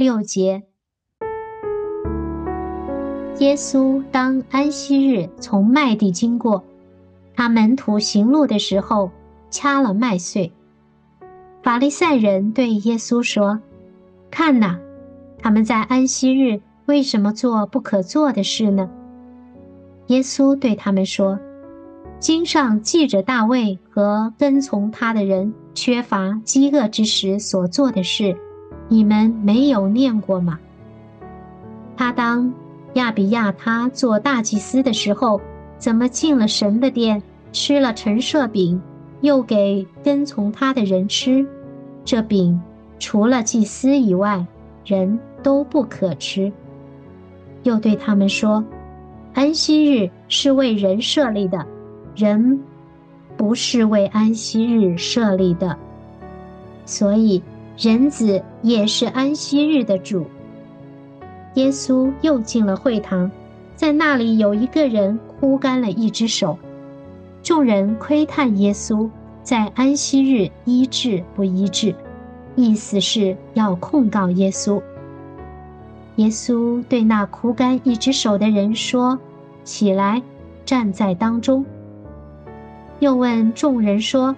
六节。耶稣当安息日从麦地经过，他门徒行路的时候掐了麦穗。法利赛人对耶稣说：“看哪，他们在安息日为什么做不可做的事呢？”耶稣对他们说：“经上记着大卫和跟从他的人缺乏饥饿之时所做的事，你们没有念过吗？他当。”亚比亚他做大祭司的时候，怎么进了神的殿，吃了陈设饼，又给跟从他的人吃？这饼除了祭司以外，人都不可吃。又对他们说：“安息日是为人设立的，人不是为安息日设立的。所以人子也是安息日的主。”耶稣又进了会堂，在那里有一个人枯干了一只手。众人窥探耶稣在安息日医治不医治，意思是要控告耶稣。耶稣对那枯干一只手的人说：“起来，站在当中。”又问众人说：“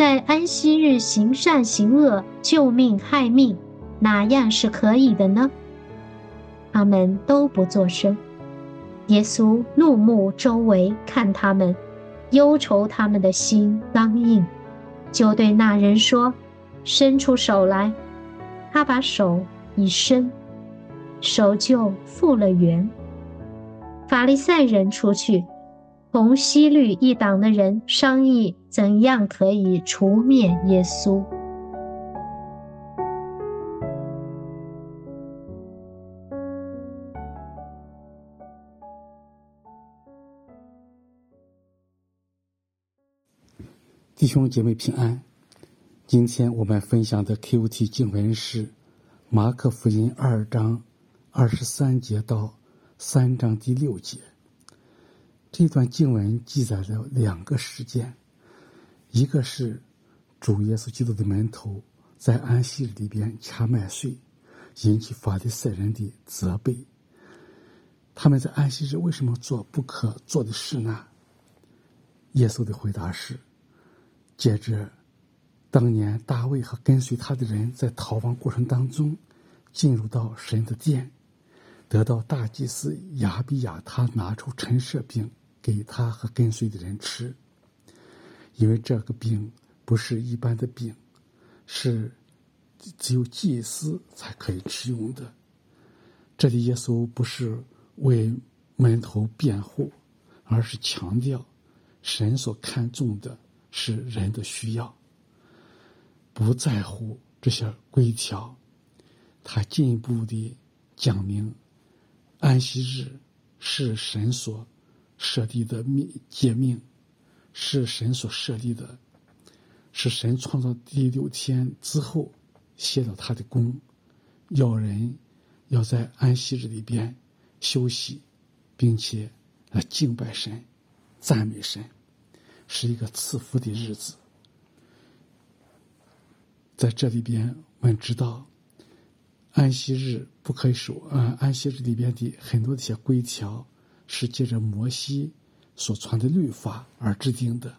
在安息日行善行恶、救命害命，哪样是可以的呢？”他们都不作声。耶稣怒目周围看他们，忧愁他们的心刚硬，就对那人说：“伸出手来。”他把手一伸，手就复了原。法利赛人出去，同西律一党的人商议怎样可以除灭耶稣。弟兄姐妹平安，今天我们分享的 Q.T 经文是马可福音二章二十三节到三章第六节。这段经文记载了两个事件，一个是主耶稣基督的门徒在安息日里边掐麦穗，引起法利赛人的责备。他们在安息日为什么做不可做的事呢？耶稣的回答是。接着，当年大卫和跟随他的人在逃亡过程当中，进入到神的殿，得到大祭司亚比亚他拿出陈设饼给他和跟随的人吃。因为这个饼不是一般的饼，是只有祭司才可以吃用的。这里耶稣不是为门徒辩护，而是强调神所看重的。是人的需要，不在乎这些规条。他进一步的讲明，安息日是神所设立的命诫命，是神所设立的，是神创造第六天之后写到他的功，要人要在安息日里边休息，并且来敬拜神、赞美神。是一个赐福的日子，在这里边，我们知道，安息日不可以守。嗯，安息日里边的很多的一些规条，是借着摩西所传的律法而制定的。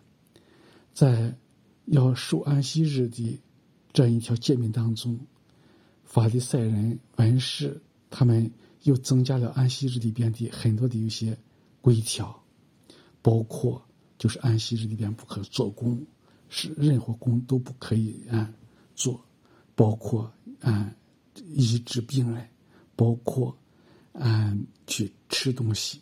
在要守安息日的这一条诫命当中，法利赛人、文士他们又增加了安息日里边的很多的一些规条，包括。就是安息日里边不可做工，是任何工都不可以啊做，包括啊医治病人，包括啊去吃东西。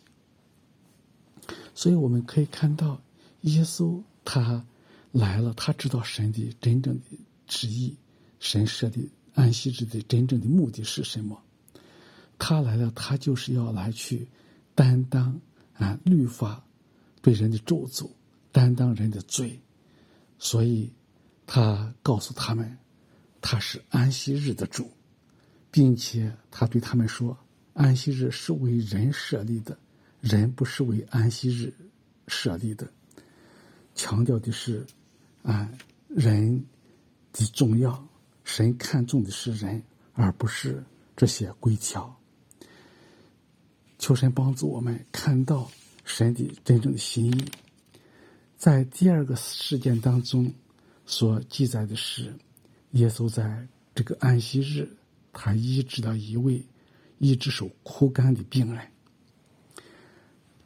所以我们可以看到，耶稣他来了，他知道神的真正的旨意，神设的安息日的真正的目的是什么？他来了，他就是要来去担当啊律法对人的咒诅，担当人的罪，所以他告诉他们，他是安息日的主，并且他对他们说，安息日是为人设立的，人不是为安息日设立的，强调的是啊人的重要，神看重的是人，而不是这些规条。求神帮助我们看到神的真正心意。在第二个事件当中，所记载的是，耶稣在这个安息日，他医治了一位一只手枯干的病人。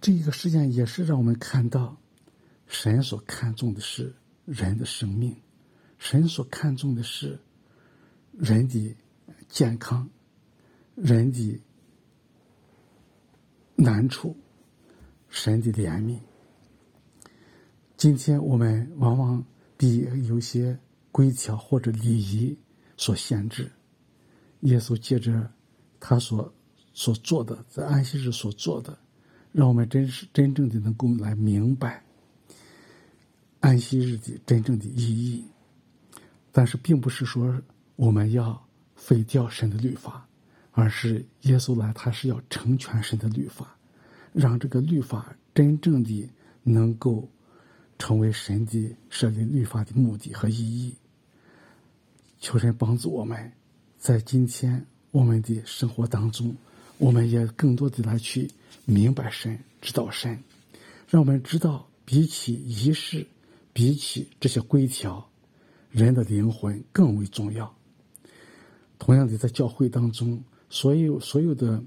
这一个事件也是让我们看到，神所看重的是人的生命，神所看重的是人的健康，人的。难处，神的怜悯。今天我们往往被有些规条或者礼仪所限制。耶稣借着他所所做的，在安息日所做的，让我们真是真正的能够来明白安息日的真正的意义。但是，并不是说我们要废掉神的律法。而是耶稣来，他是要成全神的律法，让这个律法真正的能够成为神的设立律法的目的和意义。求神帮助我们，在今天我们的生活当中，我们也更多的来去明白神、知道神，让我们知道，比起仪式，比起这些规条，人的灵魂更为重要。同样的，在教会当中。所有所有的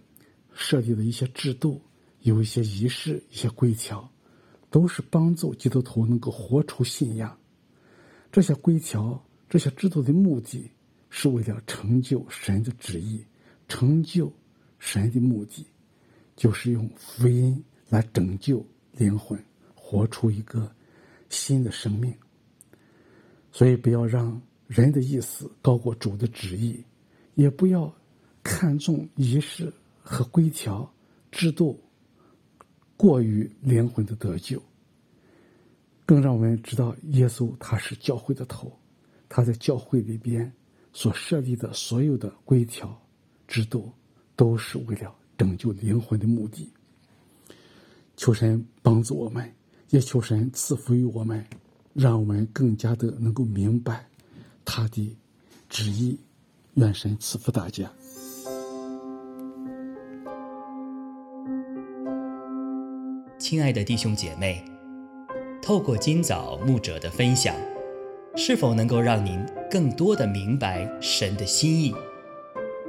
设立的一些制度，有一些仪式、一些规条，都是帮助基督徒能够活出信仰。这些规条、这些制度的目的，是为了成就神的旨意，成就神的目的，就是用福音来拯救灵魂，活出一个新的生命。所以，不要让人的意思高过主的旨意，也不要。看重仪式和规条、制度，过于灵魂的得救。更让我们知道，耶稣他是教会的头，他在教会里边所设立的所有的规条、制度，都是为了拯救灵魂的目的。求神帮助我们，也求神赐福于我们，让我们更加的能够明白他的旨意。愿神赐福大家。亲爱的弟兄姐妹，透过今早牧者的分享，是否能够让您更多的明白神的心意，